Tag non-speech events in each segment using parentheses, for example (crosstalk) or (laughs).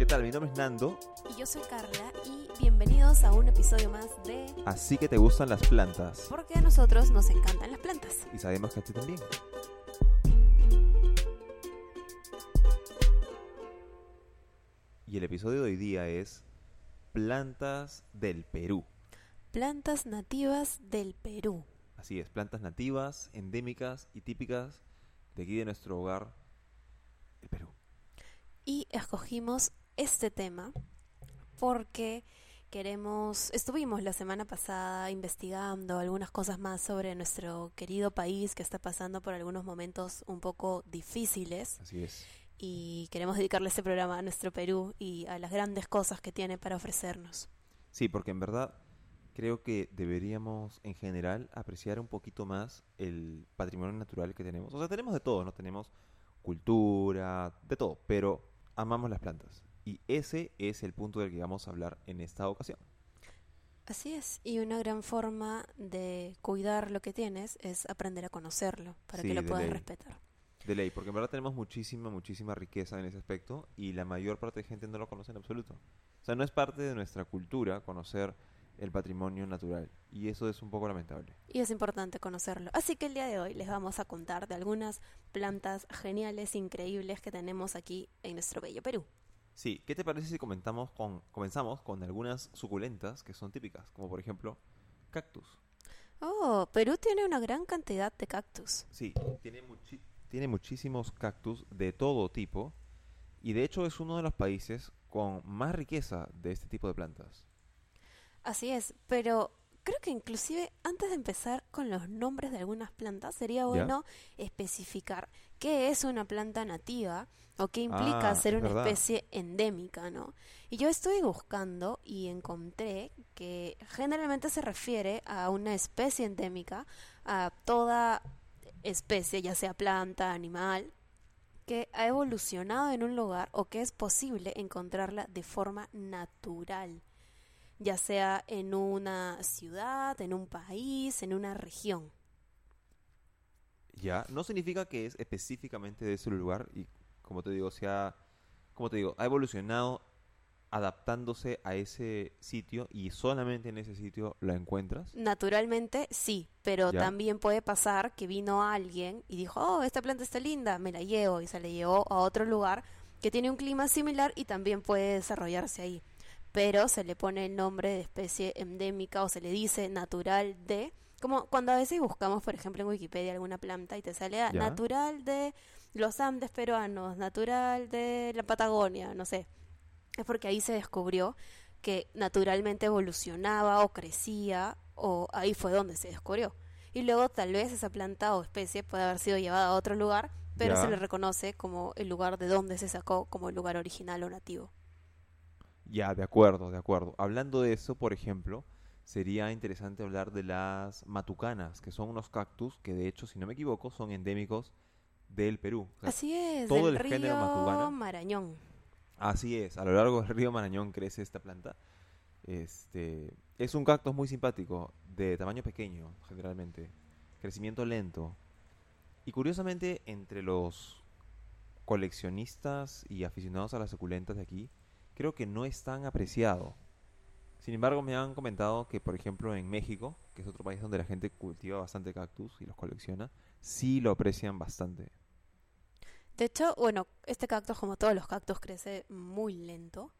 ¿Qué tal? Mi nombre es Nando. Y yo soy Carla y bienvenidos a un episodio más de Así que te gustan las plantas. Porque a nosotros nos encantan las plantas. Y sabemos que a ti también. Y el episodio de hoy día es Plantas del Perú. Plantas nativas del Perú. Así es, plantas nativas, endémicas y típicas de aquí de nuestro hogar, el Perú. Y escogimos este tema porque queremos, estuvimos la semana pasada investigando algunas cosas más sobre nuestro querido país que está pasando por algunos momentos un poco difíciles. Así es. Y queremos dedicarle este programa a nuestro Perú y a las grandes cosas que tiene para ofrecernos. Sí, porque en verdad creo que deberíamos en general apreciar un poquito más el patrimonio natural que tenemos. O sea, tenemos de todo, ¿no? Tenemos cultura, de todo, pero amamos las plantas. Y ese es el punto del que vamos a hablar en esta ocasión. Así es, y una gran forma de cuidar lo que tienes es aprender a conocerlo para Sí, que lo puedas ley. respetar. De ley, porque en verdad tenemos muchísima, muchísima riqueza en ese aspecto y la mayor parte de gente no lo conoce en absoluto. O sea, no es parte de nuestra cultura conocer el patrimonio natural y eso es un poco lamentable. Y es importante conocerlo. Así que el día de hoy les vamos a contar de algunas plantas geniales, increíbles que tenemos aquí en nuestro bello Perú. Sí, ¿qué te parece si comentamos con, comenzamos con algunas suculentas que son típicas, como por ejemplo cactus? Oh, Perú tiene una gran cantidad de cactus. Sí, tiene, muchi- tiene muchísimos cactus de todo tipo y de hecho es uno de los países con más riqueza de este tipo de plantas. Así es, pero creo que inclusive antes de empezar con los nombres de algunas plantas, sería bueno especificar qué es una planta nativa o qué implica Ah, ser una verdad. especie endémica, ¿no? Y yo estuve buscando y encontré que generalmente se refiere a una especie endémica, a toda especie, ya sea planta, animal, que ha evolucionado en un lugar o que es posible encontrarla de forma natural ya sea en una ciudad, en un país, en una región. Ya, no significa que es específicamente de ese lugar y como te digo, se ha, como te digo, ha evolucionado adaptándose a ese sitio y solamente en ese sitio la encuentras. Naturalmente sí, pero Ya. también puede pasar que vino alguien y dijo, oh, esta planta está linda, me la llevo y se la llevó a otro lugar que tiene un clima similar y también puede desarrollarse ahí. Pero se le pone el nombre de especie endémica o se le dice natural de, como cuando a veces buscamos, por ejemplo, en Wikipedia alguna planta y te sale ah, Ya. natural de los Andes peruanos, natural de la Patagonia, no sé. Es porque ahí se descubrió que naturalmente evolucionaba o crecía o ahí fue donde se descubrió. Y luego tal vez esa planta o especie puede haber sido llevada a otro lugar, pero Ya. se le reconoce como el lugar de donde se sacó como el lugar original o nativo. Ya, de acuerdo, de acuerdo. Hablando de eso, por ejemplo, sería interesante hablar de las matucanas, que son unos cactus que de hecho, si no me equivoco, son endémicos del Perú. O sea, Así es, todo del el género río Matucana. Marañón. Así es, a lo largo del río Marañón crece esta planta. Este, es un cactus muy simpático, de tamaño pequeño, generalmente. Crecimiento lento. Y curiosamente, entre los coleccionistas y aficionados a las suculentas de aquí, creo que no es tan apreciado. Sin embargo, me han comentado que, por ejemplo, en México, que es otro país donde la gente cultiva bastante cactus y los colecciona, sí lo aprecian bastante. De hecho, bueno, este cactus, como todos los cactus, crece muy lento.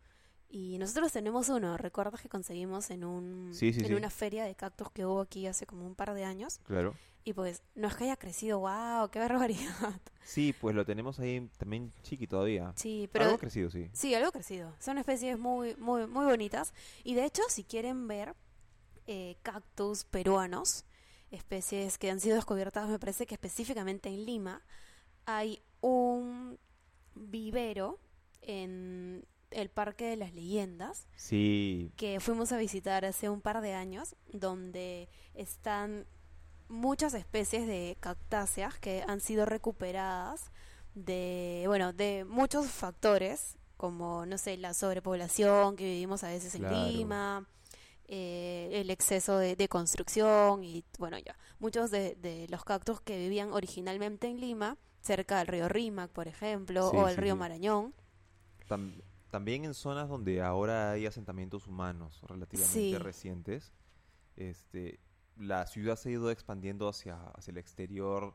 Y nosotros tenemos uno, ¿recuerdas que conseguimos en, un, Sí, sí, en sí. una feria de cactus que hubo aquí hace como un par de años? Claro. Y pues, no es que haya crecido, wow, qué barbaridad. (laughs) Sí, pues lo tenemos ahí también chiqui todavía. Sí, pero Algo crecido, sí. Sí, algo crecido. Son especies muy, muy, muy bonitas. Y de hecho, si quieren ver eh, cactus peruanos, especies que han sido descubiertas, me parece que específicamente en Lima, hay un vivero en el Parque de las Leyendas Sí, que fuimos a visitar hace un par de años, donde están muchas especies de cactáceas que han sido recuperadas de, bueno, de muchos factores, como, no sé, la sobrepoblación que vivimos a veces en. Lima, eh, el exceso de, de construcción y, bueno, ya, muchos de, de los cactus que vivían originalmente en Lima, cerca del río Rímac, por ejemplo, Sí, o el sí, río. Marañón, tam- también en zonas donde ahora hay asentamientos humanos relativamente Sí. recientes, este, la ciudad se ha ido expandiendo hacia, hacia el exterior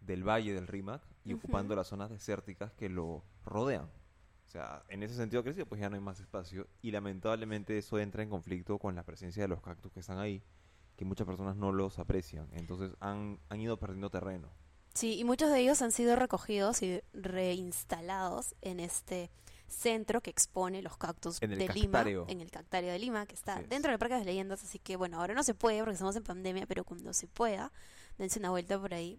del valle del Rímac y ocupando las zonas desérticas que lo rodean. O sea, en ese sentido crecido, pues ya no hay más espacio y lamentablemente eso entra en conflicto con la presencia de los cactus que están ahí, que muchas personas no los aprecian. Entonces han, han ido perdiendo terreno. Sí, y muchos de ellos han sido recogidos y reinstalados en este centro que expone los cactus En el de cactario. Lima, en el cactario de Lima, que está es. dentro del Parque de las Leyendas, así que bueno, ahora no se puede porque estamos en pandemia, pero cuando se pueda, dense una vuelta por ahí,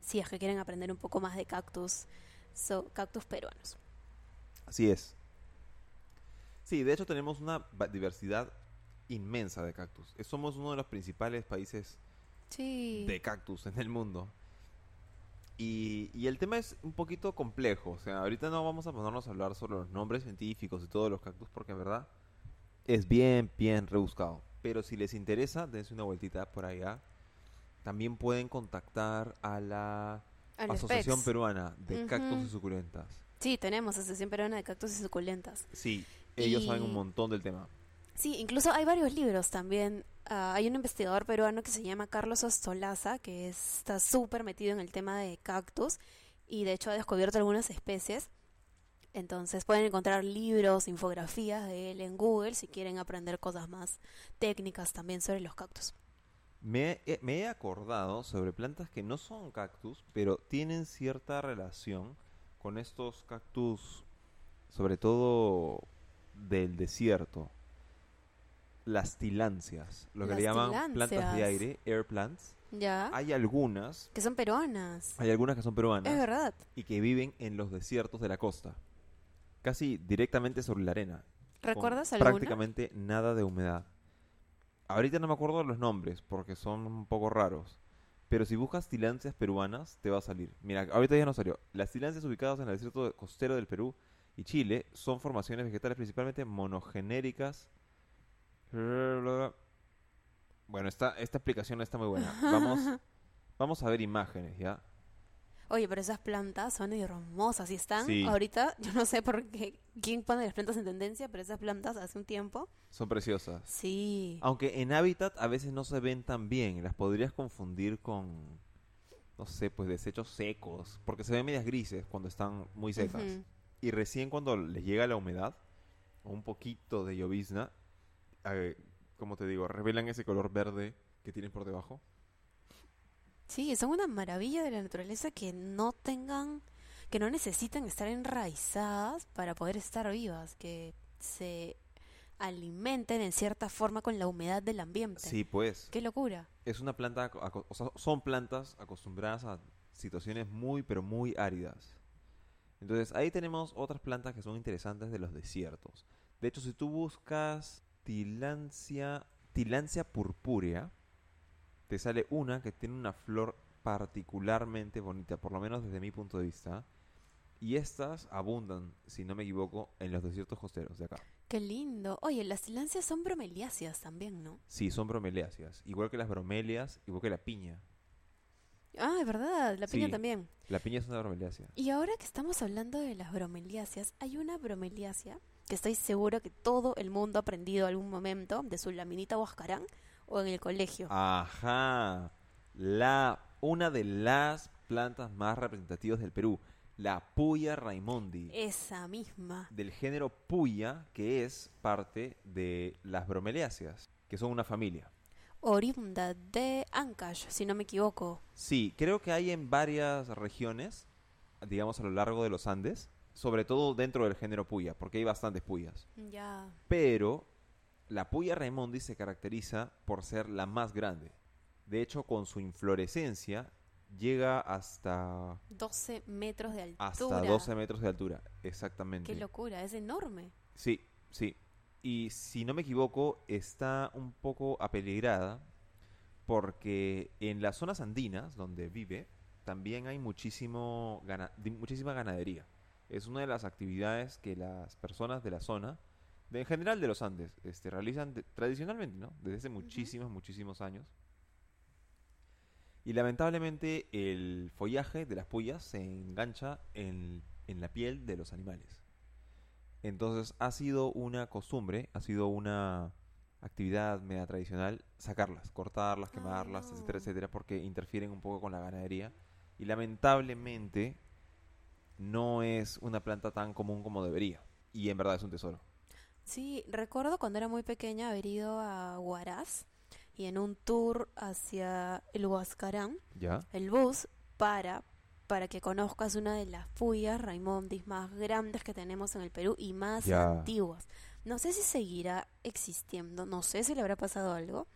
si es que quieren aprender un poco más de cactus, so, cactus peruanos. Así es. Sí, de hecho tenemos una diversidad inmensa de cactus. Somos uno de los principales países Sí. de cactus en el mundo. Y, y el tema es un poquito complejo. O sea, ahorita no vamos a ponernos a hablar sobre los nombres científicos y todos los cactus porque en verdad es bien, bien rebuscado. Pero si les interesa, dense una vueltita por allá. También pueden contactar a la Asociación Specs. Peruana de Cactus y. Suculentas. Sí, tenemos Asociación Peruana de Cactus y Suculentas. Sí, ellos saben un montón del tema. Sí, incluso hay varios libros también. Ah, hay un investigador peruano que se llama Carlos Ostolaza, que es- está súper metido en el tema de cactus y de hecho ha descubierto algunas especies. Entonces pueden encontrar libros, infografías de él en Google si quieren aprender cosas más técnicas también sobre los cactus. Me, he- me he acordado sobre plantas que no son cactus, pero tienen cierta relación con estos cactus, sobre todo del desierto. Las tilancias, lo que Las le llaman plantas de aire, air plants. ¿Ya? Hay algunas, Que son peruanas. hay algunas que son peruanas Es verdad. y que viven en los desiertos de la costa, casi directamente sobre la arena. ¿Recuerdas alguna? Prácticamente nada de humedad. Ahorita no me acuerdo de los nombres porque son un poco raros. Pero si buscas tilancias peruanas, te va a salir. Mira, ahorita ya no salió. Las tilancias ubicadas en el desierto costero del Perú y Chile son formaciones vegetales principalmente monogenéricas. Bueno, esta, esta explicación no está muy buena. Vamos, (laughs) vamos a ver imágenes, ¿ya? Oye, pero esas plantas son hermosas y están Sí. ahorita, yo no sé por qué, quién pone las plantas en tendencia, pero esas plantas hace un tiempo, Son preciosas. sí. Aunque en hábitat a veces no se ven tan bien, las podrías confundir con, no sé, pues desechos secos, porque se ven medias grises cuando están muy secas. Ujú. Y recién cuando les llega la humedad, o un poquito de llovizna, eh, como te digo, revelan ese color verde que tienen por debajo. Sí, son una maravilla de la naturaleza que no tengan, que no necesitan estar enraizadas para poder estar vivas, que se alimenten en cierta forma con la humedad del ambiente. Sí, pues, Qué locura. es una planta, o sea, son plantas acostumbradas a situaciones muy, pero muy áridas. Entonces, ahí tenemos otras plantas que son interesantes de los desiertos. De hecho, si tú buscas Tilancia, Tilancia purpúrea, te sale una que tiene una flor particularmente bonita, por lo menos desde mi punto de vista. Y estas abundan, si no me equivoco, en los desiertos costeros de acá. Qué lindo. Oye, las silancias son bromeliáceas también, ¿no? Sí, son bromeliáceas, igual que las bromelias, igual que la piña. Ah, es verdad, la piña Sí. también. La piña es una bromeliácea. Y ahora que estamos hablando de las bromeliáceas, hay una bromeliácea que estoy seguro que todo el mundo ha aprendido algún momento de su laminita huascarán o en el colegio. Ajá. La, una de las plantas más representativas del Perú, la Puya raimondi, Esa misma. del género Puya, que es parte de las bromeliáceas, que son una familia. Oriunda de Ancash, si no me equivoco. Sí, creo que hay en varias regiones, digamos a lo largo de los Andes, sobre todo dentro del género Puya, porque hay bastantes Puyas. Ya. Pero la Puya raimondi se caracteriza por ser la más grande. De hecho, con su inflorescencia llega hasta, 12 metros de altura. hasta 12 metros de altura. Exactamente. Qué locura, es enorme. Sí, sí. Y si no me equivoco, está un poco apeligrada porque en las zonas andinas donde vive también hay muchísimo gana- muchísima ganadería. Es una de las actividades que las personas de la zona, de, en general de los Andes, este, realizan de- tradicionalmente, ¿no? Desde hace muchísimos, muchísimos años. Y lamentablemente el follaje de las puyas se engancha en, en la piel de los animales. Entonces ha sido una costumbre, ha sido una actividad media tradicional sacarlas, cortarlas, quemarlas, etcétera, Ah. etcétera, porque interfieren un poco con la ganadería. Y lamentablemente no es una planta tan común como debería. Y en verdad es un tesoro. Sí, recuerdo cuando era muy pequeña haber ido a Huaraz y en un tour hacia el Huascarán, ¿Ya? el bus para para que conozcas una de las puyas Raimondis más grandes que tenemos en el Perú y más Ya. antiguas. No sé si seguirá existiendo, no sé si le habrá pasado algo,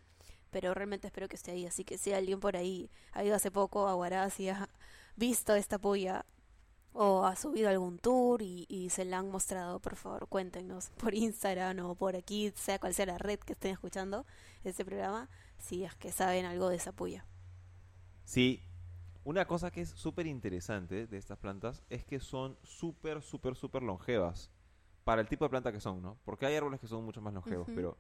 pero realmente espero que esté ahí. Así que si alguien por ahí ha ido hace poco a Huaraz y ha visto esta puya o ha subido algún tour y, y se la han mostrado, por favor, cuéntenos (laughs) por Instagram o por aquí, sea cual sea la red que estén escuchando este programa, si es que saben algo de esa puya. Sí, una cosa que es súper interesante de estas plantas es que son súper, súper, súper longevas para el tipo de planta que son, ¿no? Porque hay árboles que son mucho más longevos, pero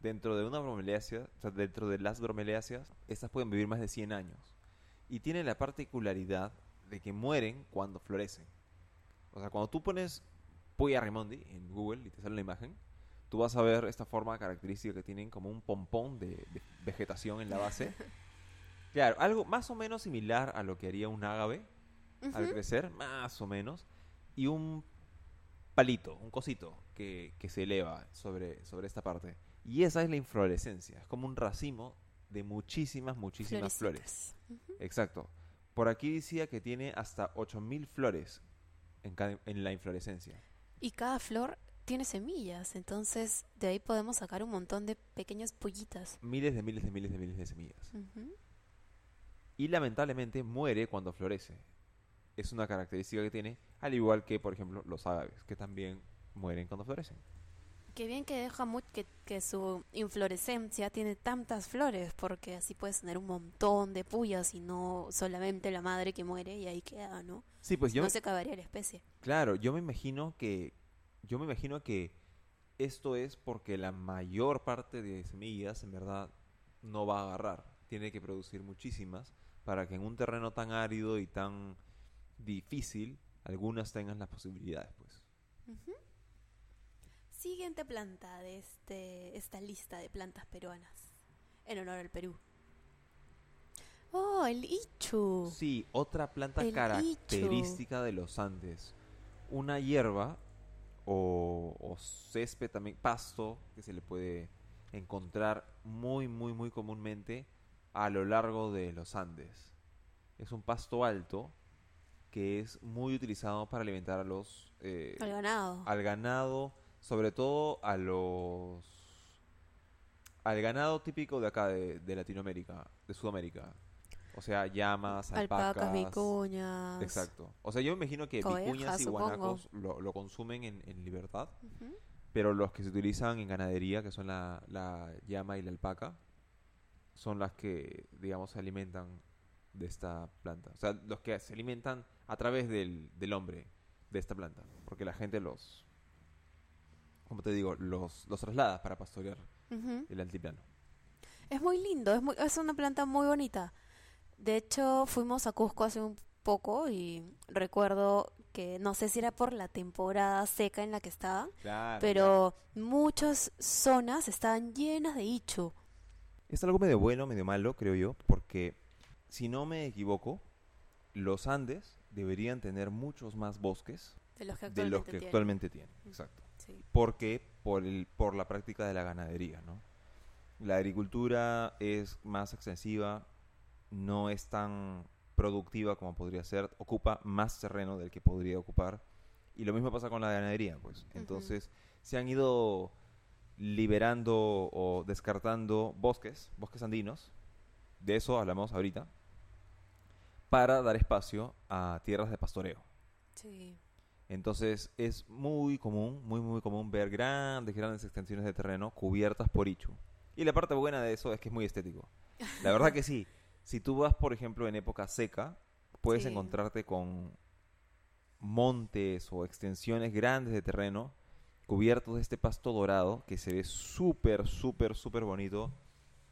dentro de una bromelácea, o sea, dentro de las bromeláceas, estas pueden vivir más de 100 años. Y tienen la particularidad de que mueren cuando florecen. O sea, cuando tú pones Puya Raimondi en Google y te sale la imagen, tú vas a ver esta forma característica que tienen como un pompón de, de vegetación en la base. (laughs) Claro, algo más o menos similar a lo que haría un ágave al crecer, más o menos, y un palito, un cosito que, que se eleva sobre, sobre esta parte. Y esa es la inflorescencia, es como un racimo de muchísimas, muchísimas flores. Exacto. Por aquí decía que tiene hasta 8000 flores en, cada- en la inflorescencia. Y cada flor tiene semillas, entonces de ahí podemos sacar un montón de pequeñas pollitas. Miles de miles de miles de miles de semillas. Y lamentablemente muere cuando florece. Es una característica que tiene, al igual que, por ejemplo, los agaves, que también mueren cuando florecen. Qué bien que deja mu- que, que su inflorescencia tiene tantas flores, porque así puedes tener un montón de puyas y no solamente la madre que muere y ahí queda, ¿no? Sí, pues yo no me- se acabaría la especie. Claro, yo me imagino que yo me imagino que esto es porque la mayor parte de semillas en verdad no va a agarrar. Tiene que producir muchísimas para que en un terreno tan árido y tan difícil algunas tengan las posibilidades, pues. Ujú. Siguiente planta de este, esta lista de plantas peruanas, en honor al Perú. Oh, el ichu. Sí, otra planta El característica de los Andes. Una hierba o, o césped también, pasto, que se le puede encontrar muy, muy, muy comúnmente a lo largo de los Andes. Es un pasto alto que es muy utilizado para alimentar a los... eh, Al ganado. al ganado, sobre todo a los... Al ganado típico de acá, de, de Latinoamérica, de Sudamérica. O sea, llamas, alpacas. Alpacas, vicuñas. Exacto. O sea, yo me imagino que vicuñas y guanacos lo, lo consumen en, en libertad, pero los que se utilizan en ganadería, que son la, la llama y la alpaca, son las que, digamos, se alimentan de esta planta. O sea, los que se alimentan a través del, del hombre de esta planta. Porque la gente los, como te digo, los, los traslada para pastorear Ujú. el altiplano. Es muy lindo, es, muy, es una planta muy bonita. De hecho, fuimos a Cusco hace un poco y recuerdo que no sé si era por la temporada seca en la que estaba, Claro. pero muchas zonas estaban llenas de ichu. Es algo medio bueno, medio malo, creo yo, porque si no me equivoco, los Andes deberían tener muchos más bosques De los que actualmente los que tienen. actualmente tienen. Exacto. Sí. porque por el por la práctica de la ganadería, ¿no? La agricultura es más extensiva, no es tan productiva como podría ser, ocupa más terreno del que podría ocupar y lo mismo pasa con la ganadería, pues. Entonces se han ido liberando o descartando bosques, bosques andinos, de eso hablamos ahorita, para dar espacio a tierras de pastoreo. Sí. Entonces es muy común, muy muy común ver grandes, grandes extensiones de terreno cubiertas por ichu. Y la parte buena de eso es que es muy estético. La verdad que sí. (laughs) Si tú vas, por ejemplo, en época seca, puedes Sí. encontrarte con montes o extensiones grandes de terreno cubiertos de este pasto dorado que se ve súper, súper, súper bonito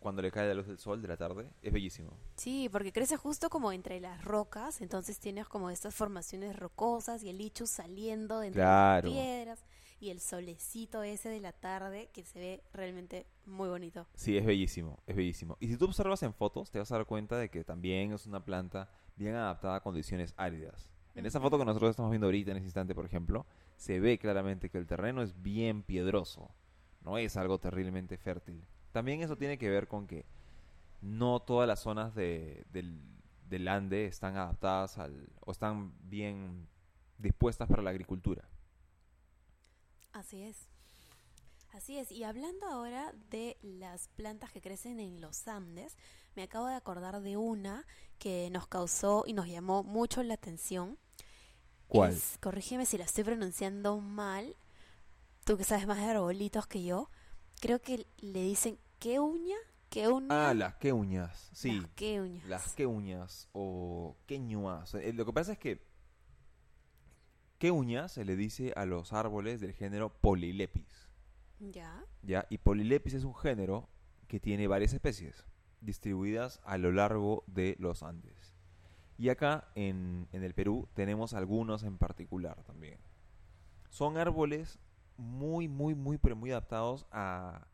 cuando le cae la luz del sol de la tarde. Es bellísimo. Sí, porque crece justo como entre las rocas, entonces tienes como estas formaciones rocosas y el ichu saliendo de entre Claro. las piedras. y el solecito ese de la tarde que se ve realmente muy bonito. Sí, es bellísimo, es bellísimo. Y si tú observas en fotos, te vas a dar cuenta de que también es una planta bien adaptada a condiciones áridas. En esa foto que nosotros estamos viendo ahorita, en este instante, por ejemplo, se ve claramente que el terreno es bien piedroso. No es algo terriblemente fértil. También eso tiene que ver con que no todas las zonas de, del, del Ande están adaptadas al, o están bien dispuestas para la agricultura. Así es. Así es, y hablando ahora de las plantas que crecen en los Andes, me acabo de acordar de una que nos causó y nos llamó mucho la atención. ¿Cuál? Es- corrígeme si la estoy pronunciando mal, tú que sabes más de arbolitos que yo, creo que le dicen ¿qué uña? ¿Qué uña? Ah, las queuñas, sí. Las queuñas. Las queuñas o queñuas. Eh, Lo que pasa es que queuña se le dice a los árboles del género Polylepis. Ya. ¿ya? Y Polylepis es un género que tiene varias especies distribuidas a lo largo de los Andes. Y acá en, en el Perú tenemos algunos en particular también. Son árboles muy, muy, muy, pero muy adaptados a,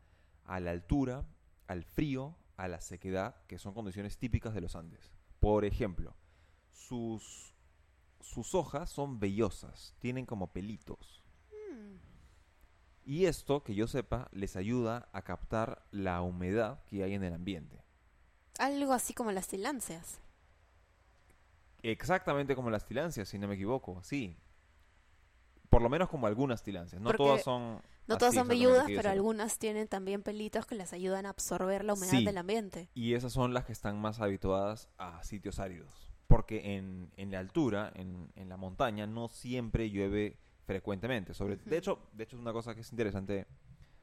a la altura, al frío, a la sequedad, que son condiciones típicas de los Andes. Por ejemplo, sus, sus hojas son vellosas, tienen como pelitos. Mm, Y esto, que yo sepa, les ayuda a captar la humedad que hay en el ambiente. Algo así como las tiláceas. Exactamente como las tilancias, si no me equivoco, sí. Por lo menos como algunas tilancias. No Porque todas son. No así todas son velludas, pero algunas tienen también pelitos que les ayudan a absorber la humedad Sí. del ambiente. Y esas son las que están más habituadas a sitios áridos. Porque en, en la altura, en, en la montaña, no siempre llueve frecuentemente. Sobre, de, hecho, de hecho, una cosa que es interesante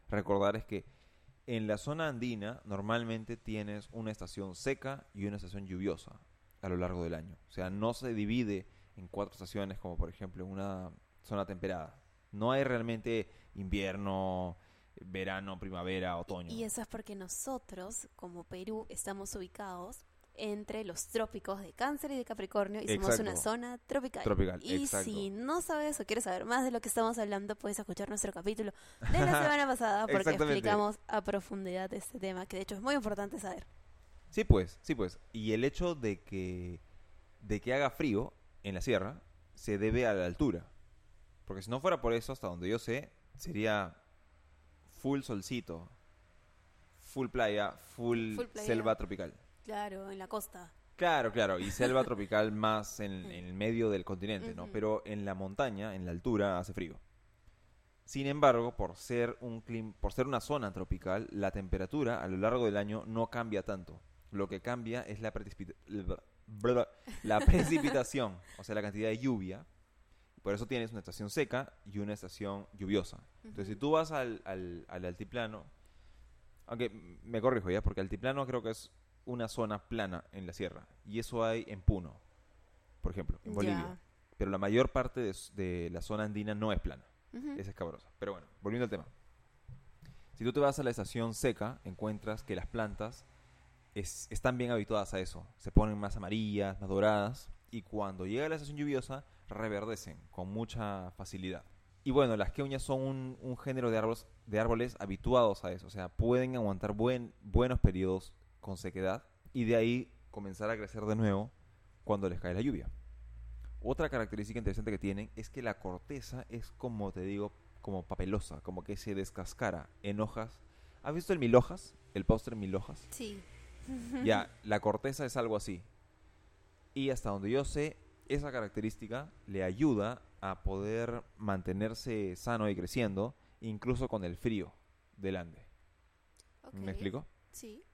recordar es que en la zona andina normalmente tienes una estación seca y una estación lluviosa a lo largo del año. O sea, no se divide en cuatro estaciones como por ejemplo una zona temperada. No hay realmente invierno, verano, primavera, otoño. Y eso es porque nosotros, como Perú, estamos ubicados entre los trópicos de Cáncer y de Capricornio y somos Exacto. una zona tropical. Tropical, y exacto. si no sabes o quieres saber más de lo que estamos hablando, puedes escuchar nuestro capítulo de la (laughs) semana pasada porque explicamos a profundidad este tema, que de hecho es muy importante saber. Sí, pues, sí, pues. Y el hecho de que, de que haga frío en la sierra se debe a la altura. Porque si no fuera por eso, hasta donde yo sé, sería full solcito, full playa, full, Full playa. selva tropical. Claro, en la costa. Claro, claro, y selva (laughs) tropical más en, en el medio del continente, ¿no? Pero en la montaña, en la altura, hace frío. Sin embargo, por ser, un clim- por ser una zona tropical, la temperatura a lo largo del año no cambia tanto. Lo que cambia es la, precipita- la (laughs) precipitación, o sea, la cantidad de lluvia. Por eso tienes una estación seca y una estación lluviosa. Entonces, si tú vas al, al, al altiplano, aunque me corrijo ya, porque altiplano creo que es una zona plana en la sierra. Y eso hay en Puno, por ejemplo, en Bolivia. Pero la mayor parte de, la zona andina no es plana, es escabrosa. Pero bueno, volviendo al tema. Si tú te vas a la estación seca, encuentras que las plantas es- están bien habituadas a eso. Se ponen más amarillas, más doradas. Y cuando llega la estación lluviosa, reverdecen con mucha facilidad. Y bueno, las queuñas son un, un género de árboles, de árboles habituados a eso. O sea, pueden aguantar buen, buenos periodos con sequedad y de ahí comenzar a crecer de nuevo cuando les cae la lluvia. Otra característica interesante que tienen es que la corteza es como te digo, como papelosa, como que se descascara en hojas. ¿Has visto el mil hojas? El póster mil hojas. Sí. Ya, la corteza es algo así. Y hasta donde yo sé, esa característica le ayuda a poder mantenerse sano y creciendo, incluso con el frío del Ande. ¿Me explico? Sí.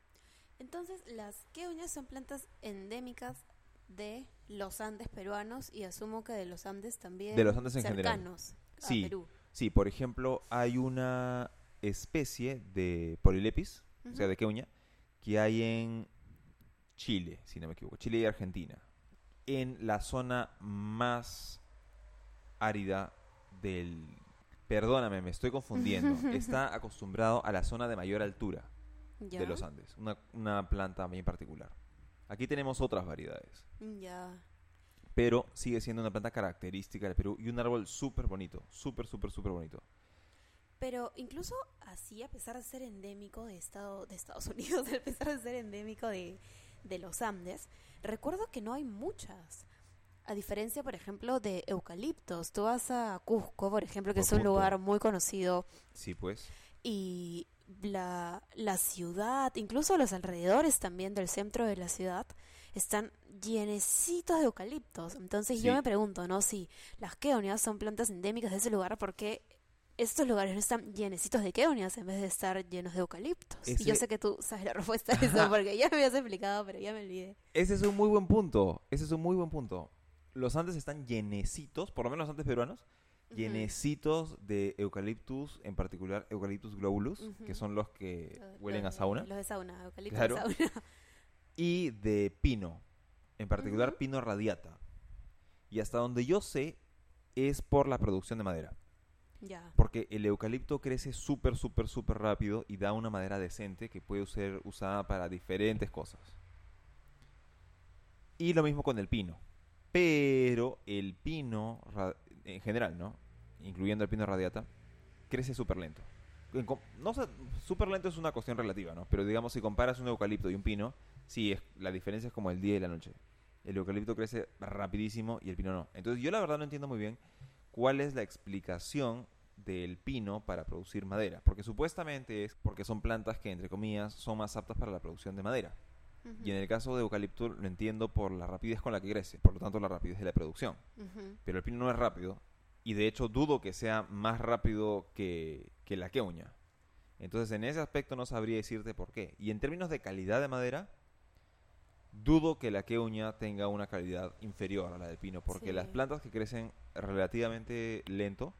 Entonces, las queuñas son plantas endémicas de los Andes peruanos y asumo que de los Andes también De los Andes en general. cercanos a Sí. Perú. Sí, por ejemplo, hay una especie de Polylepis, o sea, de queuña, que hay en Chile, si no me equivoco, Chile y Argentina, en la zona más árida del... Perdóname, me estoy confundiendo. (laughs) Está acostumbrado a la zona de mayor altura Ya. de los Andes, una, una planta bien particular. Aquí tenemos otras variedades, Ya. pero sigue siendo una planta característica del Perú y un árbol súper bonito, súper, súper, súper bonito. Pero incluso así, a pesar de ser endémico de, estado, de Estados (laughs) Unidos, a pesar de ser endémico de, de los Andes, recuerdo que no hay muchas. A diferencia, por ejemplo, de eucaliptos. Tú vas a Cusco, por ejemplo, que es un punto. lugar muy conocido Sí, pues. y la, la ciudad, incluso los alrededores también del centro de la ciudad, están llenecitos de eucaliptos. Entonces yo me pregunto, ¿no? Si las keonias son plantas endémicas de ese lugar, ¿por qué estos lugares no están llenecitos de keonias en vez de estar llenos de eucaliptos? Y yo sé que tú sabes la respuesta a eso, porque ya me habías explicado, pero ya me olvidé. Ese es un muy buen punto. Ese es un muy buen punto. Los Andes están llenecitos, por lo menos los Andes peruanos, llenecitos de eucaliptus, en particular eucaliptus globulus, que son los que Los- huelen los a sauna, Los de sauna, eucaliptos Claro. de sauna. (laughs) y de pino, en particular pino radiata. Y hasta donde yo sé, es por la producción de madera. Porque el eucalipto crece súper, súper, súper rápido y da una madera decente que puede ser usada para diferentes cosas. Y lo mismo con el pino. Pero el pino, en general, ¿no? Incluyendo el pino radiata, crece súper lento. No súper lento es una cuestión relativa, ¿no? Pero digamos, si comparas un eucalipto y un pino, sí, es, la diferencia es como el día y la noche. El eucalipto crece rapidísimo y el pino no. Entonces yo la verdad no entiendo muy bien cuál es la explicación del pino para producir madera. Porque supuestamente es porque son plantas que, entre comillas, son más aptas para la producción de madera. Y en el caso de eucalipto lo entiendo por la rapidez con la que crece, por lo tanto la rapidez de la producción. Pero el pino no es rápido y de hecho dudo que sea más rápido que, que la queuña. Entonces en ese aspecto no sabría decirte por qué. Y en términos de calidad de madera, dudo que la queuña tenga una calidad inferior a la del pino, porque Sí. las plantas que crecen relativamente lento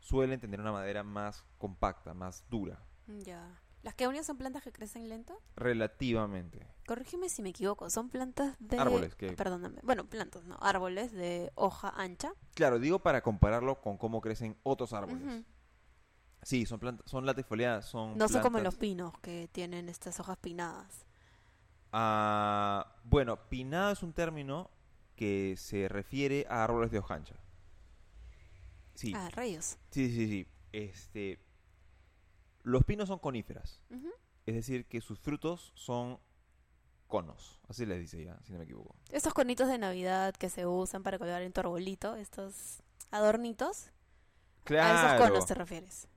suelen tener una madera más compacta, más dura, Ya. ¿Las keonias son plantas que crecen lento? relativamente. Corrígeme si me equivoco, son plantas de... Árboles, que- Perdóname. Bueno, plantas, no, árboles de hoja ancha. Claro, digo para compararlo con cómo crecen otros árboles. Sí, son plantas, son latifoliadas, son No son como los pinos que tienen estas hojas pinadas. Ah, bueno, pinado es un término que se refiere a árboles de hoja ancha. Sí, Ah, rayos. sí, sí, sí. Este, los pinos son coníferas, es decir, que sus frutos son conos, así les dice ya, si no me equivoco. Estos conitos de Navidad que se usan para colgar en tu arbolito, estos adornitos, a esos conos te refieres.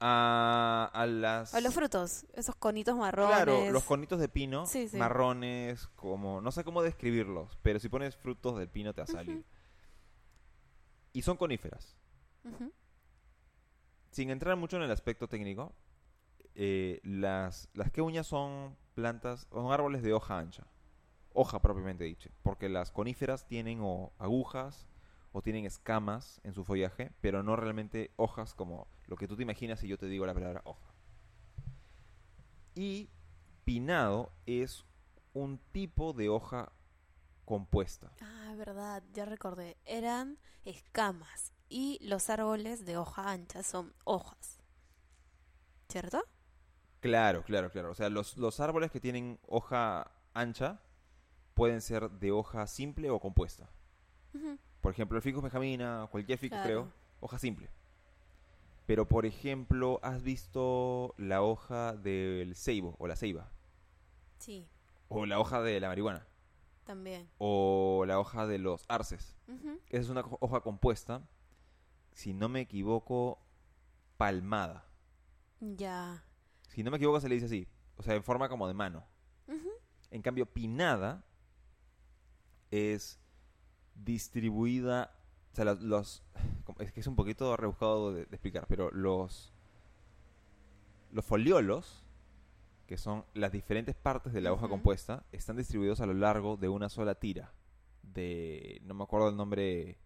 A, a las... A los frutos, esos conitos marrones. Claro, los conitos de pino, Sí, sí. marrones, como... No sé cómo describirlos, pero si pones frutos del pino te va a salir. Y son coníferas. Sin entrar mucho en el aspecto técnico, eh, las, las queuñas son plantas, son árboles de hoja ancha. Hoja propiamente dicho. Porque las coníferas tienen o agujas o tienen escamas en su follaje, pero no realmente hojas como lo que tú te imaginas si yo te digo la palabra hoja. Y pinado es un tipo de hoja compuesta. Ah, verdad, ya recordé. Eran escamas y los árboles de hoja ancha son hojas. ¿Cierto? Claro, claro, claro. O sea, los, los árboles que tienen hoja ancha pueden ser de hoja simple o compuesta. Por ejemplo, el ficus benjamina, cualquier ficus Claro. creo, hoja simple. Pero, por ejemplo, ¿has visto la hoja del ceibo o la ceiba? Sí, O la hoja de la marihuana. también. O la hoja de los arces. Esa es una hoja compuesta, si no me equivoco, palmada. Ya. Si no me equivoco se le dice así. O sea, en forma como de mano. En cambio, pinada es distribuida. O sea, los, Es que es un poquito rebuscado de, de explicar, pero los. Los foliolos, que son las diferentes partes de la hoja compuesta, están distribuidos a lo largo de una sola tira. De. No me acuerdo el nombre.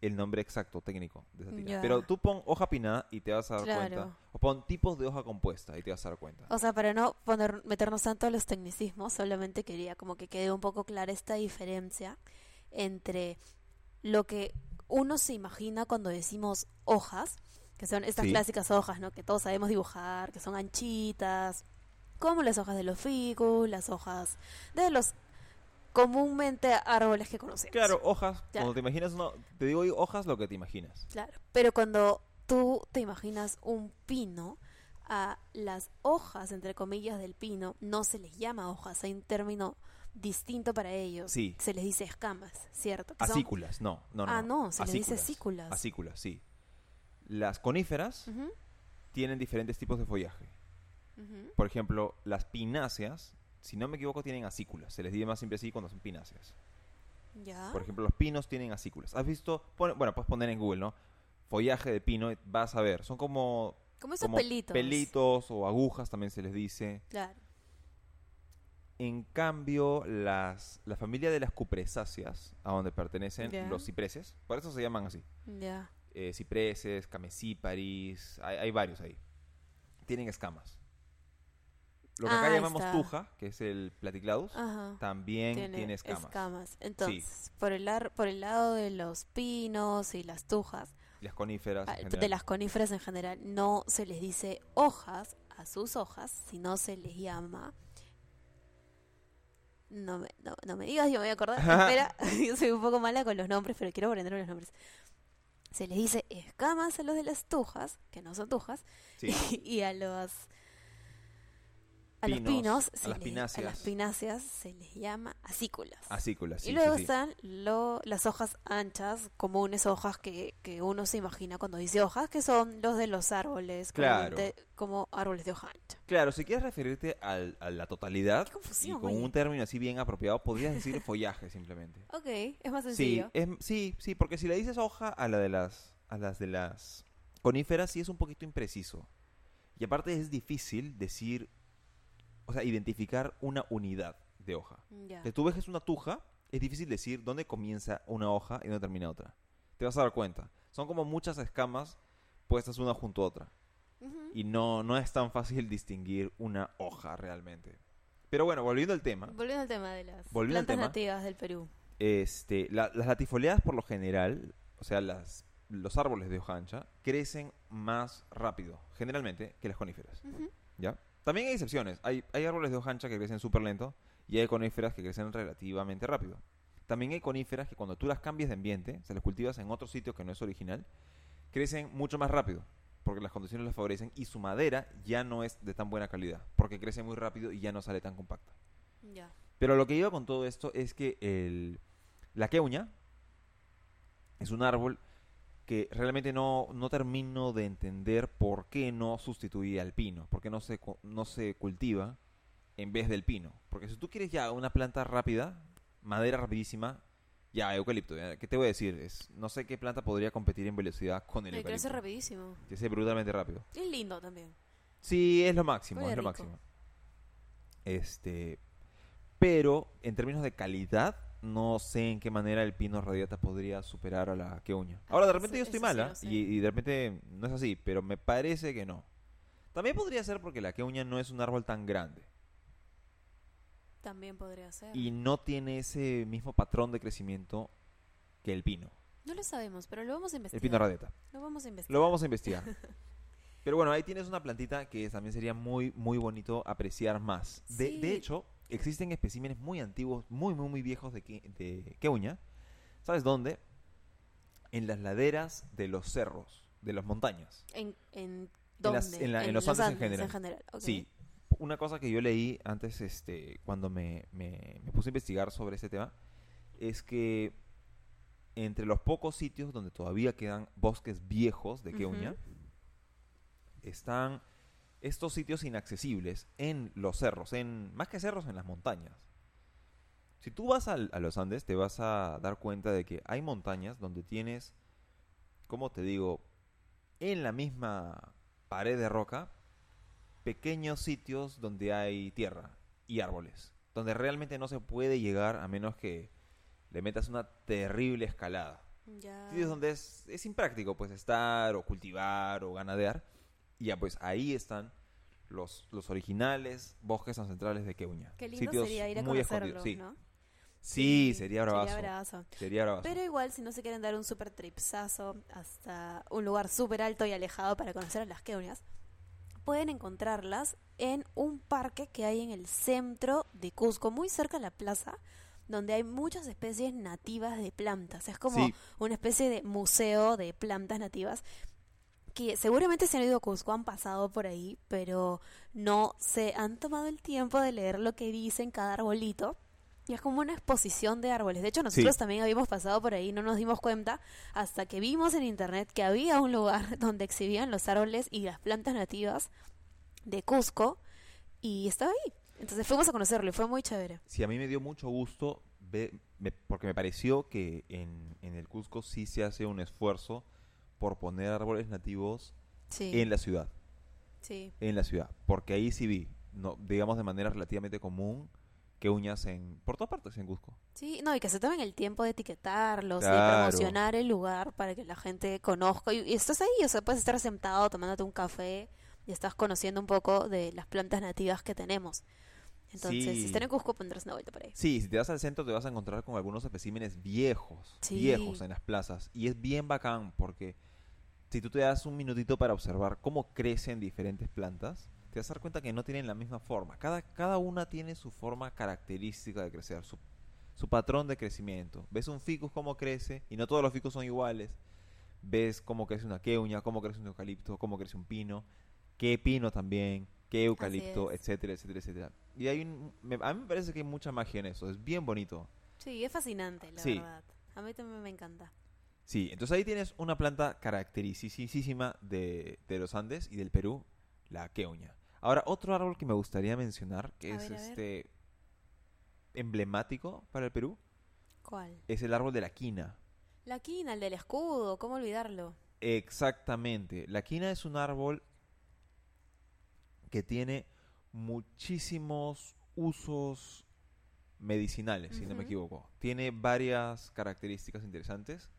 El nombre exacto técnico de esa tira. Pero tú pon hoja pinada y te vas a dar Claro. cuenta. O pon tipos de hoja compuesta y te vas a dar cuenta. O sea, para no poner, meternos tanto a los tecnicismos, solamente quería como que quede un poco clara esta diferencia entre lo que uno se imagina cuando decimos hojas, que son estas Sí. clásicas hojas, ¿no? Que todos sabemos dibujar, que son anchitas, como las hojas de los ficus, las hojas de los comúnmente árboles que conocemos. Claro, hojas. Ya. Cuando te imaginas, no, te digo hojas lo que te imaginas. Claro. Pero cuando tú te imaginas un pino, a las hojas, entre comillas, del pino no se les llama hojas, hay un término distinto para ellos. Sí. Se les dice escamas, ¿cierto? Que son- Acículas, no, no, no. Ah, no, se les dice acículas. Acículas, sí. Las coníferas tienen diferentes tipos de follaje. Por ejemplo, las pináceas, si no me equivoco, tienen acículas. Se les dice más siempre así cuando son pináceas. Ya. Por ejemplo, los pinos tienen acículas. ¿Has visto? Bueno, puedes poner en Google, ¿no? Follaje de pino, vas a ver. Son como, como esos como pelitos. pelitos o agujas, también se les dice. Claro. En cambio, las, la familia de las cupresáceas, a donde pertenecen los cipreses, por eso se llaman así. Ya. Eh, cipreses, camesíparis, hay, hay varios ahí. Tienen escamas. Lo que Ah, acá ahí llamamos está. tuja, que es el platicladus, Ajá. también tiene, Tiene escamas. Entonces, por, el ar- por el lado de los pinos y las tujas, Las coníferas. en ah, de las coníferas en general, no se les dice hojas a sus hojas, sino se les llama... No me, no, no me digas, yo me voy a acordar. Espera, (laughs) yo soy un poco mala con los nombres, pero quiero aprenderme los nombres. Se les dice escamas a los de las tujas, que no son tujas, Sí. (laughs) y a los a Pinos, los pinos, a las les- pináceas. a las pináceas se les llama acículas. Acículas, sí, y luego sí, sí. están lo- las hojas anchas, comunes hojas que, que uno se imagina cuando dice hojas, que son los de los árboles, Claro. como árboles de hoja ancha. Claro, si quieres referirte al- a la totalidad y con oye. un término así bien apropiado, podrías decir (laughs) follaje simplemente. Ok, es más Sí, sencillo. es- sí, sí, porque si le dices hoja a la de las a las de las coníferas sí es un poquito impreciso. Y aparte es difícil decir, o sea, identificar una unidad de hoja. Ya. Si tú ves que es una tuja, es difícil decir dónde comienza una hoja y dónde termina otra. Te vas a dar cuenta. Son como muchas escamas puestas una junto a otra. Y no, no es tan fácil distinguir una hoja realmente. Pero bueno, volviendo al tema. Volviendo al tema de las plantas tema. nativas del Perú. Este, la- las latifoleadas por lo general, o sea, las, los árboles de hoja ancha, crecen más rápido, generalmente, que las coníferas. ¿Ya? También hay excepciones. Hay, hay árboles de hoja ancha que crecen súper lento y hay coníferas que crecen relativamente rápido. También hay coníferas que cuando tú las cambias de ambiente, se las cultivas en otro sitio que no es original, crecen mucho más rápido porque las condiciones las favorecen y su madera ya no es de tan buena calidad porque crece muy rápido y ya no sale tan compacta. Ya. Pero lo que iba con todo esto es que el, la queuña es un árbol que realmente no, no termino de entender por qué no sustituye al pino, por qué no se, no se cultiva en vez del pino. Porque si tú quieres ya una planta rápida, madera rapidísima, ya eucalipto. ¿Qué te voy a decir? Es, no sé qué planta podría competir en velocidad con el Me crece eucalipto. rapidísimo. Crece brutalmente rápido. Es lindo también. Sí, es lo máximo, es lo máximo. Este, pero en términos de calidad, no sé en qué manera el pino radiata podría superar a la queuña. Ahora, de Ah, repente eso- yo estoy sí mala y, y de repente no es así, pero me parece que no. También podría ser porque la queuña no es un árbol tan grande También podría ser. y no tiene ese mismo patrón de crecimiento que el pino, No lo sabemos, pero lo vamos a el investigar. pino radiata. Lo vamos a investigar. Lo vamos a investigar. (laughs) Pero bueno, ahí tienes una plantita que también sería muy, muy bonito apreciar más. De, Sí. de hecho, existen especímenes muy antiguos, muy, muy, muy viejos de, de queuña. ¿Sabes dónde? En las laderas de los cerros, de las montañas. ¿En, en En dónde? las- en la- en los Andes en general. Sí. Una cosa que yo leí antes, este, cuando me, me- me puse a investigar sobre este tema, es que entre los pocos sitios donde todavía quedan bosques viejos de Ujú. están estos sitios inaccesibles en los cerros, en más que cerros, en las montañas. Si tú vas al- a los Andes, te vas a dar cuenta de que hay montañas donde tienes, ¿cómo te digo? En la misma pared de roca, pequeños sitios donde hay tierra y árboles, donde realmente no se puede llegar a menos que le metas una terrible escalada Ya. sitios donde es, es impráctico pues estar o cultivar o ganadear. Y ya pues ahí están los, los originales bosques ancestrales de Queuña. Qué lindo Sitios sería ir a muy escondidos, sí. ¿no? Sí, sería bravazo. Sería bravazo. Sería bravazo. Pero igual, si no se quieren dar un super tripsazo hasta un lugar súper alto y alejado para conocer a las queunias, pueden encontrarlas en un parque que hay en el centro de Cusco, muy cerca de la plaza, donde hay muchas especies nativas de plantas. Es como Sí. una especie de museo de plantas nativas que seguramente se han ido a Cusco, han pasado por ahí, pero no se han tomado el tiempo de leer lo que dice en cada arbolito. Y es como una exposición de árboles. De hecho, nosotros Sí. también habíamos pasado por ahí, no nos dimos cuenta hasta que vimos en internet que había un lugar (laughs) donde exhibían los árboles y las plantas nativas de Cusco y estaba ahí. Entonces fuimos a conocerlo y fue muy chévere. Sí, a mí me dio mucho gusto ve- me- porque me pareció que en, en el Cusco sí se hace un esfuerzo por poner árboles nativos Sí. en la ciudad, sí. en la ciudad, porque ahí sí vi, no, digamos de manera relativamente común, que uñas en por todas partes en Cusco. Sí, no, y que se tomen el tiempo de etiquetarlos y Claro. promocionar el lugar para que la gente conozca. Y, y estás ahí, o sea, puedes estar sentado tomándote un café y estás conociendo un poco de las plantas nativas que tenemos. Entonces, Sí. si están en Cusco, pondrás una vuelta por ahí. Sí, si te vas al centro te vas a encontrar con algunos especímenes viejos, Sí. viejos en las plazas. Y es bien bacán porque si tú te das un minutito para observar cómo crecen diferentes plantas, te vas a dar cuenta que no tienen la misma forma. Cada, cada una tiene su forma característica de crecer, su, su patrón de crecimiento. Ves un ficus cómo crece, y no todos los ficus son iguales. Ves cómo crece una queuña, cómo crece un eucalipto, cómo crece un pino, qué pino también, qué eucalipto, etcétera, etcétera, etcétera. Y hay un, me- a mí me parece que hay mucha magia en eso, es bien bonito. Sí, es fascinante, la Sí. verdad. A mí también me encanta. Sí, entonces ahí tienes una planta caracterísima de, de los Andes y del Perú, la queuña. Ahora, otro árbol que me gustaría mencionar, que A es ver, este emblemático para el Perú, ¿Cuál? es el árbol de la quina. La quina, el del escudo, ¿cómo olvidarlo? Exactamente. La quina es un árbol que tiene muchísimos usos medicinales, si no me equivoco. Tiene varias características interesantes.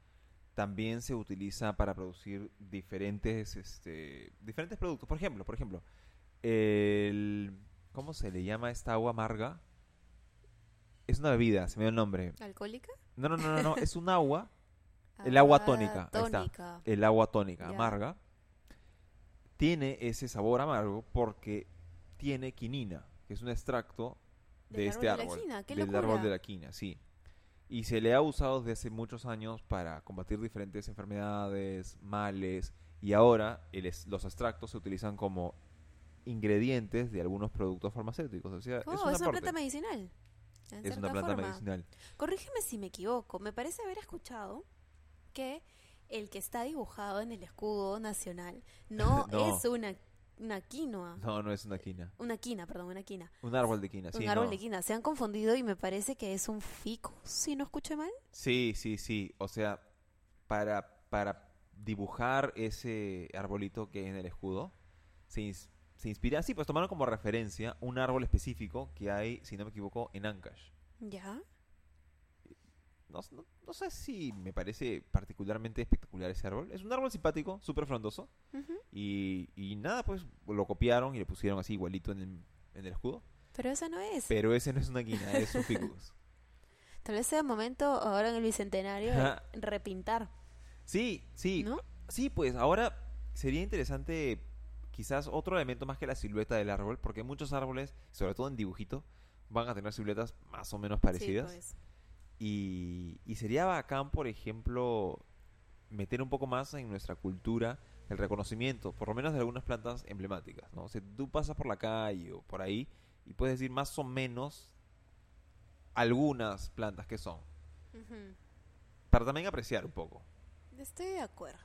También se utiliza para producir diferentes, este, diferentes productos. Por ejemplo, por ejemplo, el, ¿cómo se le llama esta agua amarga? Es una bebida, se me dio el nombre. ¿Alcohólica? No, no, no, no, no, (laughs) es un agua El agua Ah, tónica, ahí está. tónica. el agua tónica amarga tiene ese sabor amargo porque tiene quinina, que es un extracto de este árbol de la árbol, quina, qué del árbol de la quina, sí. Y se le ha usado desde hace muchos años para combatir diferentes enfermedades, males, y ahora el es- los extractos se utilizan como ingredientes de algunos productos farmacéuticos. O sea, Oh, es es un una, planta medicinal. Es una planta forma. medicinal. Corrígeme si me equivoco. Me parece haber escuchado que el que está dibujado en el escudo nacional no, (laughs) No. es una, una quinoa. No, no es una quina. Una quina, perdón, una quina. Un árbol de quina, sí. un árbol no. de quina. Se han confundido y me parece que es un ficus, si no escuché mal. Sí, sí, sí. O sea, para, para dibujar ese arbolito que hay en el escudo, se, ins- se inspira, sí, pues tomaron como referencia un árbol específico que hay, si no me equivoco, en Ancash. Ya. No, no- no sé si me parece particularmente espectacular ese árbol. Es un árbol simpático, súper frondoso. Y, y nada, pues lo copiaron y le pusieron así igualito en el, en el escudo. Pero esa no es. Pero ese no es una quina, es un ficus. (laughs) Tal vez sea el momento ahora en el bicentenario de repintar, Sí, sí. ¿no? Sí, pues ahora sería interesante quizás otro elemento más que la silueta del árbol, porque muchos árboles, sobre todo en dibujito, van a tener siluetas más o menos parecidas. Sí, pues. Y, y sería bacán, por ejemplo, meter un poco más en nuestra cultura el reconocimiento, por lo menos de algunas plantas emblemáticas, ¿no? O sea, tú pasas por la calle o por ahí y puedes decir más o menos algunas plantas que son, para también apreciar un poco. Estoy de acuerdo.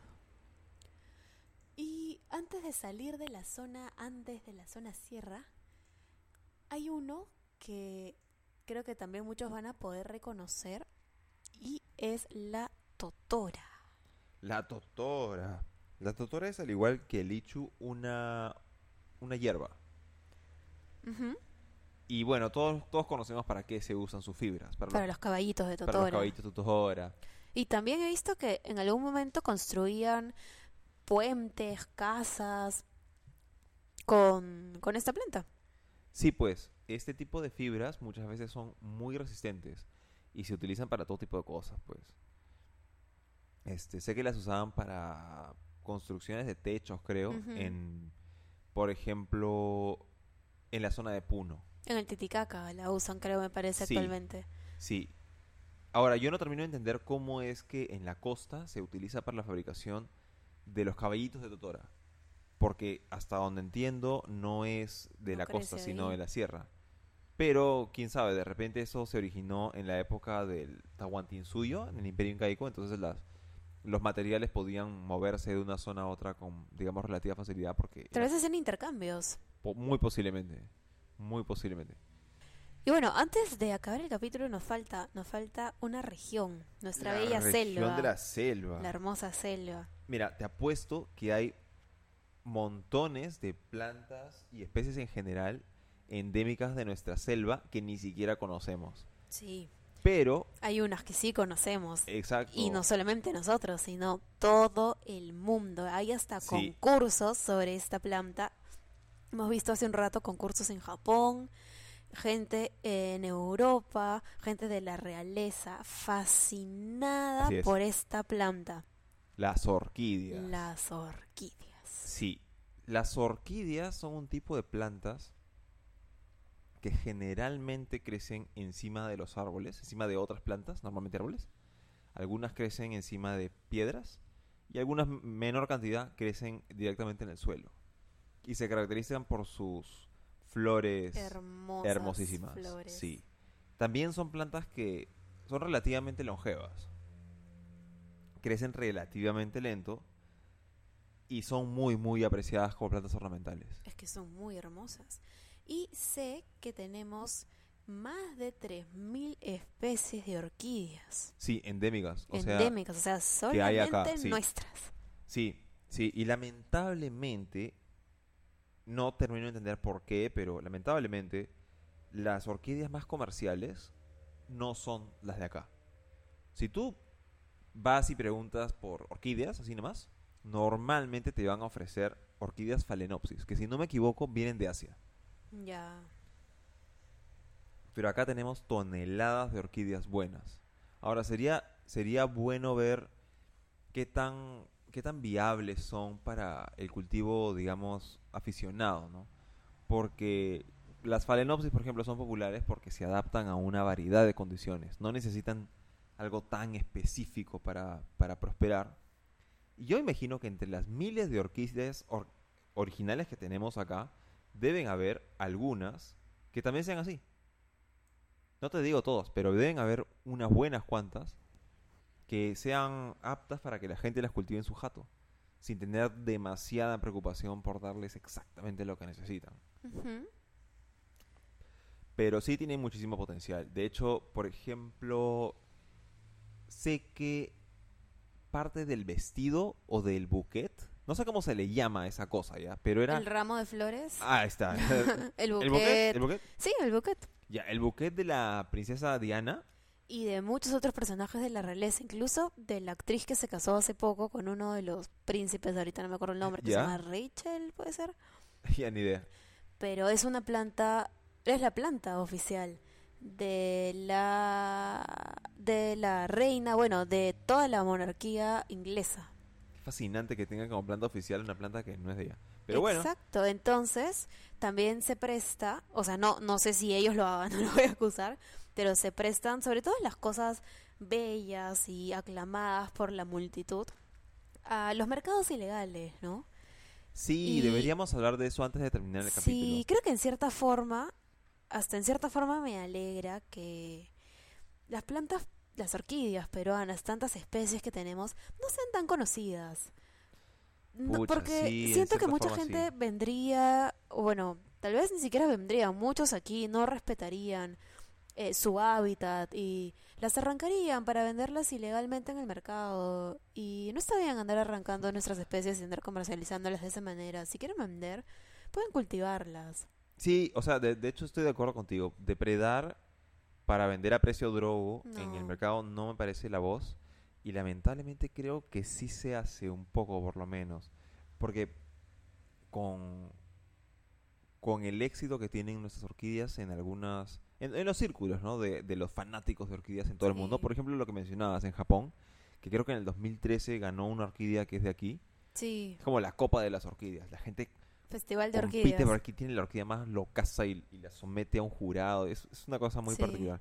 Y antes de salir de la zona, antes de la zona sierra, hay uno que creo que también muchos van a poder reconocer y es la totora. La totora. La totora es al igual que el lichu una, una hierba. Y bueno, todos, todos conocemos para qué se usan sus fibras. Para, Para los, los caballitos de para totora. los caballitos de totora. Y también he visto que en algún momento construían puentes, casas con, con esta planta. Sí, pues, este tipo de fibras muchas veces son muy resistentes y se utilizan para todo tipo de cosas, pues. Este, sé que las usaban para construcciones de techos, creo, en, por ejemplo, en la zona de Puno. En el Titicaca la usan, creo, me parece Sí. actualmente. Sí. Ahora, yo no termino de entender cómo es que en la costa se utiliza para la fabricación de los caballitos de Totora. Porque hasta donde entiendo no es de No la costa, sino de la sierra. Pero, quién sabe, de repente eso se originó en la época del Tahuantinsuyo, en el Imperio Incaico, entonces las, los materiales podían moverse de una zona a otra con, digamos, relativa facilidad porque... Tal vez hacen intercambios. po- muy posiblemente, muy posiblemente. Y bueno, antes de acabar el capítulo nos falta, nos falta una región, nuestra La bella región selva, de la selva. la hermosa selva. Mira, te apuesto que hay montones de plantas y especies en general endémicas de nuestra selva que ni siquiera conocemos. Sí, Pero, hay unas que sí conocemos. exacto. Y no solamente nosotros, sino todo el mundo. Hay hasta Sí. concursos sobre esta planta. Hemos visto hace un rato concursos en Japón, gente en Europa, gente de la realeza fascinada es. por esta planta, Las orquídeas. las orquídeas. Sí, las orquídeas son un tipo de plantas que generalmente crecen encima de los árboles, encima de otras plantas, normalmente árboles. Algunas crecen encima de piedras y algunas menor cantidad crecen directamente en el suelo. Y se caracterizan por sus flores Hermosas hermosísimas. flores. Sí. También son plantas que son relativamente longevas. Crecen relativamente lento y son muy muy apreciadas como plantas ornamentales. Es que son muy hermosas. Y sé que tenemos más de 3.000 especies de orquídeas. Sí, endémicas, o sea, endémicas, o sea, solamente hay acá, sí. nuestras. sí, sí, y lamentablemente no termino de entender por qué, pero lamentablemente las orquídeas más comerciales no son las de acá. Si tú vas y preguntas por orquídeas, así nomás, normalmente te van a ofrecer orquídeas phalaenopsis, que si no me equivoco vienen de Asia. Ya. Pero acá tenemos toneladas de orquídeas buenas. Ahora, sería, sería bueno ver qué tan, qué tan viables son para el cultivo, digamos, aficionado, ¿no? Porque las phalaenopsis, por ejemplo, son populares porque se adaptan a una variedad de condiciones. No necesitan algo tan específico para, para prosperar. Y yo imagino que entre las miles de orquídeas or- originales que tenemos acá, deben haber algunas que también sean así. No te digo todas, pero deben haber unas buenas cuantas que sean aptas para que la gente las cultive en su jato, sin tener demasiada preocupación por darles exactamente lo que necesitan. Pero sí tienen muchísimo potencial. De hecho, por ejemplo, sé que parte del vestido o del buquet, no sé cómo se le llama a esa cosa ya, pero era... El ramo de flores. Ah, ahí está. (laughs) el buquet. ¿El buquet? ¿El buquet? Sí, el buquet. Ya, el buquet de la princesa Diana. Y de muchos otros personajes de la realeza, incluso de la actriz que se casó hace poco con uno de los príncipes, ahorita no me acuerdo el nombre, que ¿Ya? se llama Rachel, puede ser. (laughs) Ya ni idea. Pero es una planta, es la planta oficial de la de la reina, bueno, de toda la monarquía inglesa. Fascinante que tengan como planta oficial una planta que no es de ella. Pero bueno, Exacto, entonces también se presta, o sea, no no sé si ellos lo hagan, (laughs) no lo voy a acusar, pero se prestan sobre todo las cosas bellas y aclamadas por la multitud a los mercados ilegales, ¿no? sí, y- deberíamos hablar de eso antes de terminar el Sí, capítulo. creo que en cierta forma, hasta en cierta forma me alegra que las plantas, las orquídeas peruanas, tantas especies que tenemos, no sean tan conocidas. No, Pucha, porque sí, siento que mucha forma gente sí. vendría, o bueno, tal vez ni siquiera vendrían, muchos aquí no respetarían eh, su hábitat y las arrancarían para venderlas ilegalmente en el mercado. Y no está bien andar arrancando nuestras especies y andar comercializándolas de esa manera. Si quieren vender, pueden cultivarlas. Sí, o sea, de, de hecho estoy de acuerdo contigo. Depredar para vender a precio drogo en el No. mercado no me parece la voz. Y lamentablemente creo que sí se hace un poco, por lo menos. Porque con, con el éxito que tienen nuestras orquídeas en algunas... En, en los círculos, ¿no? De, de los fanáticos de orquídeas en todo el mundo. Sí. Por ejemplo, lo que mencionabas en Japón, que creo que en el 2013 ganó una orquídea que es de aquí. Sí, Es como la copa de las orquídeas. La gente festival de compite orquídeas. por tiene la orquídea más locaza y, y la somete a un jurado. Es, es una cosa muy Sí. particular.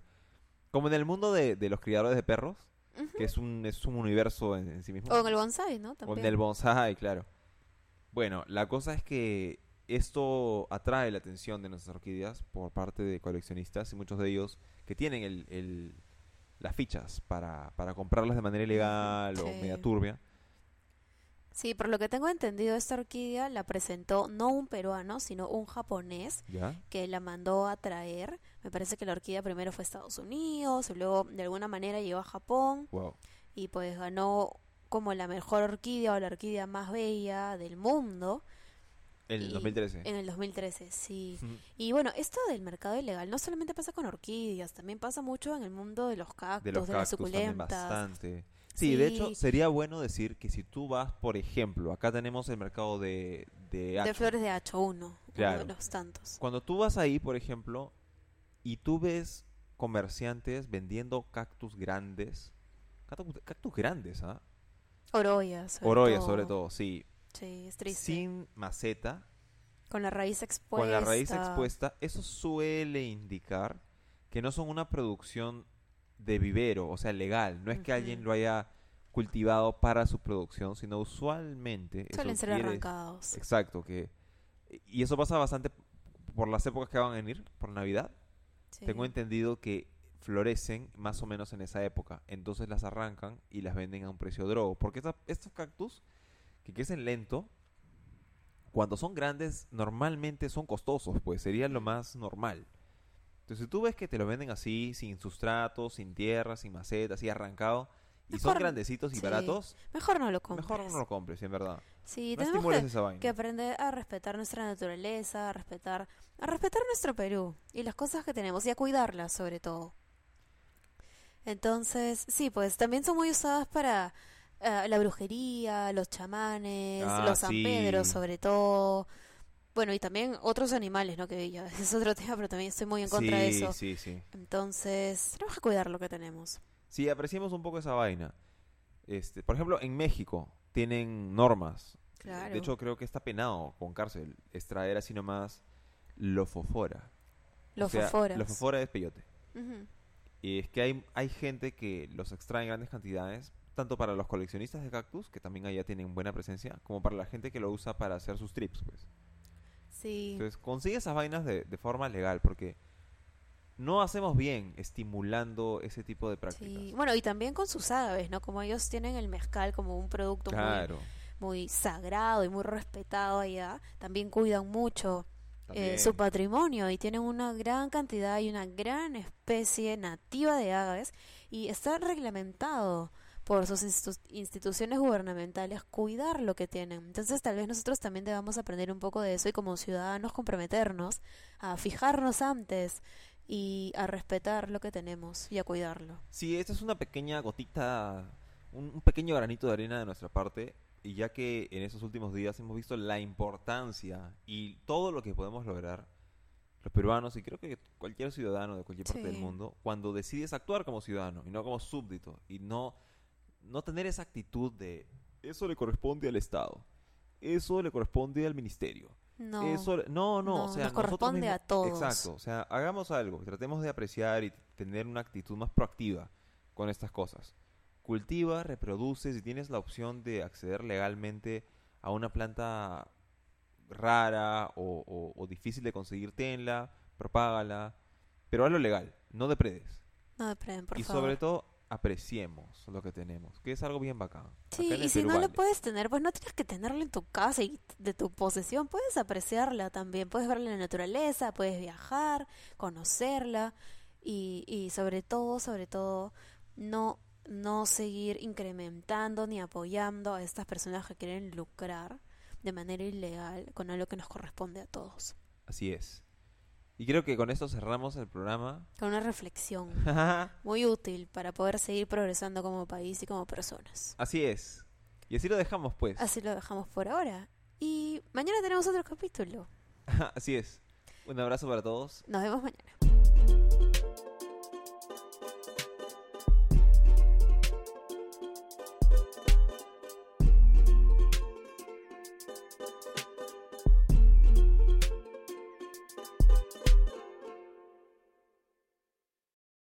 Como en el mundo de, de los criadores de perros, que es un, es un universo en, en sí mismo. O en el bonsai, ¿no? O También. en el bonsai, claro. Bueno, la cosa es que esto atrae la atención de nuestras orquídeas por parte de coleccionistas y muchos de ellos que tienen el, el- las fichas para, para comprarlas de manera ilegal o media turbia. Sí, por lo que tengo entendido, esta orquídea la presentó no un peruano, sino un japonés ¿Ya? que la mandó a traer. Me parece que la orquídea primero fue a Estados Unidos, y luego de alguna manera llegó a Japón Wow. y pues ganó como la mejor orquídea o la orquídea más bella del mundo En el Y 2013. en el 2013, sí. (laughs) Y bueno, esto del mercado ilegal no solamente pasa con orquídeas, también pasa mucho en el mundo de los cactus, De los las cactus suculentas. bastante. Sí, de hecho, sería bueno decir que si tú vas, por ejemplo, acá tenemos el mercado de, de flores de hacho, uno, de los tantos. Cuando tú vas ahí, por ejemplo, y tú ves comerciantes vendiendo cactus grandes, cactus, cactus grandes, ¿ah? Oroya, sobre todo. sobre todo, sí, Sí, es triste. sin maceta, Con la raíz expuesta. con la raíz expuesta, eso suele indicar que no son una producción de vivero, o sea, legal. No es que alguien lo haya cultivado para su producción, sino usualmente Suelen ser quiere- arrancados. Exacto, que y eso pasa bastante por las épocas que van a venir, por Navidad. Sí. Tengo entendido que florecen más o menos en esa época. Entonces las arrancan y las venden a un precio drogo. Porque esta- estos cactus que crecen lento, cuando son grandes, normalmente son costosos, pues sería lo más normal. Entonces si tú ves que te lo venden así, sin sustrato, sin tierra, sin maceta, así arrancado, y son grandecitos y sí, baratos, Mejor no lo compres. mejor no lo compres, en verdad. Sí, no tenemos que, esa vaina. que aprender a respetar nuestra naturaleza, a respetar, a respetar nuestro Perú y las cosas que tenemos y a cuidarlas sobre todo. Entonces, sí, pues también son muy usadas para eh, la brujería, los chamanes, Ah, los San sí. Pedro sobre todo. Bueno, y también otros animales, ¿no? Que ya (laughs) es otro tema, pero también estoy muy en contra de eso. sí, sí. Entonces, tenemos que cuidar lo que tenemos. Sí, apreciemos un poco esa vaina. Este, por ejemplo, en México tienen normas. Claro. De hecho, creo que está penado con cárcel extraer así nomás lofofora. Los o. Lofofora es peyote. Y es que hay, hay gente que los extrae en grandes cantidades, tanto para los coleccionistas de cactus, que también allá tienen buena presencia, como para la gente que lo usa para hacer sus trips, pues. Sí. Entonces, consigue esas vainas de, de forma legal, porque no hacemos bien estimulando ese tipo de prácticas. Sí, bueno, y también con sus aves, ¿no? Como ellos tienen el mezcal como un producto muy, claro. muy sagrado y muy respetado allá, también cuidan mucho eh, su patrimonio y tienen una gran cantidad y una gran especie nativa de aves y está reglamentado por sus institu- instituciones gubernamentales cuidar lo que tienen. Entonces tal vez nosotros también debamos aprender un poco de eso y como ciudadanos comprometernos a fijarnos antes y a respetar lo que tenemos y a cuidarlo. Sí, esta es una pequeña gotita, un, un pequeño granito de arena de nuestra parte, y ya que en esos últimos días hemos visto la importancia y todo lo que podemos lograr los peruanos y creo que cualquier ciudadano de cualquier parte del Sí. mundo cuando decides actuar como ciudadano y no como súbdito y no no tener esa actitud de eso le corresponde al Estado, eso le corresponde al ministerio. No. Eso, no, no, no, o sea, nos nosotros corresponde a todos. Exacto, o sea, hagamos algo, tratemos de apreciar y tener una actitud más proactiva con estas cosas. Cultiva, reproduce, si tienes la opción de acceder legalmente a una planta rara o, o- o difícil de conseguir, tenla, propágala, pero hazlo legal, no depredes. No depreden, por y favor. sobre todo, apreciemos lo que tenemos, que es algo bien bacán. Sí, y si Perú no lo puedes tener, pues no tienes que tenerlo en tu casa y de tu posesión, puedes apreciarla también, puedes verla en la naturaleza, puedes viajar, conocerla y, y sobre todo, sobre todo, no, no seguir incrementando ni apoyando a estas personas que quieren lucrar de manera ilegal con algo que nos corresponde a todos. Así es. Y creo que con esto cerramos el programa. Con una reflexión (laughs) muy útil para poder seguir progresando como país y como personas. Así es. Y así lo dejamos, pues. Así lo dejamos por ahora. Y mañana tenemos otro capítulo. (laughs) Así es. Un abrazo para todos. Nos vemos mañana.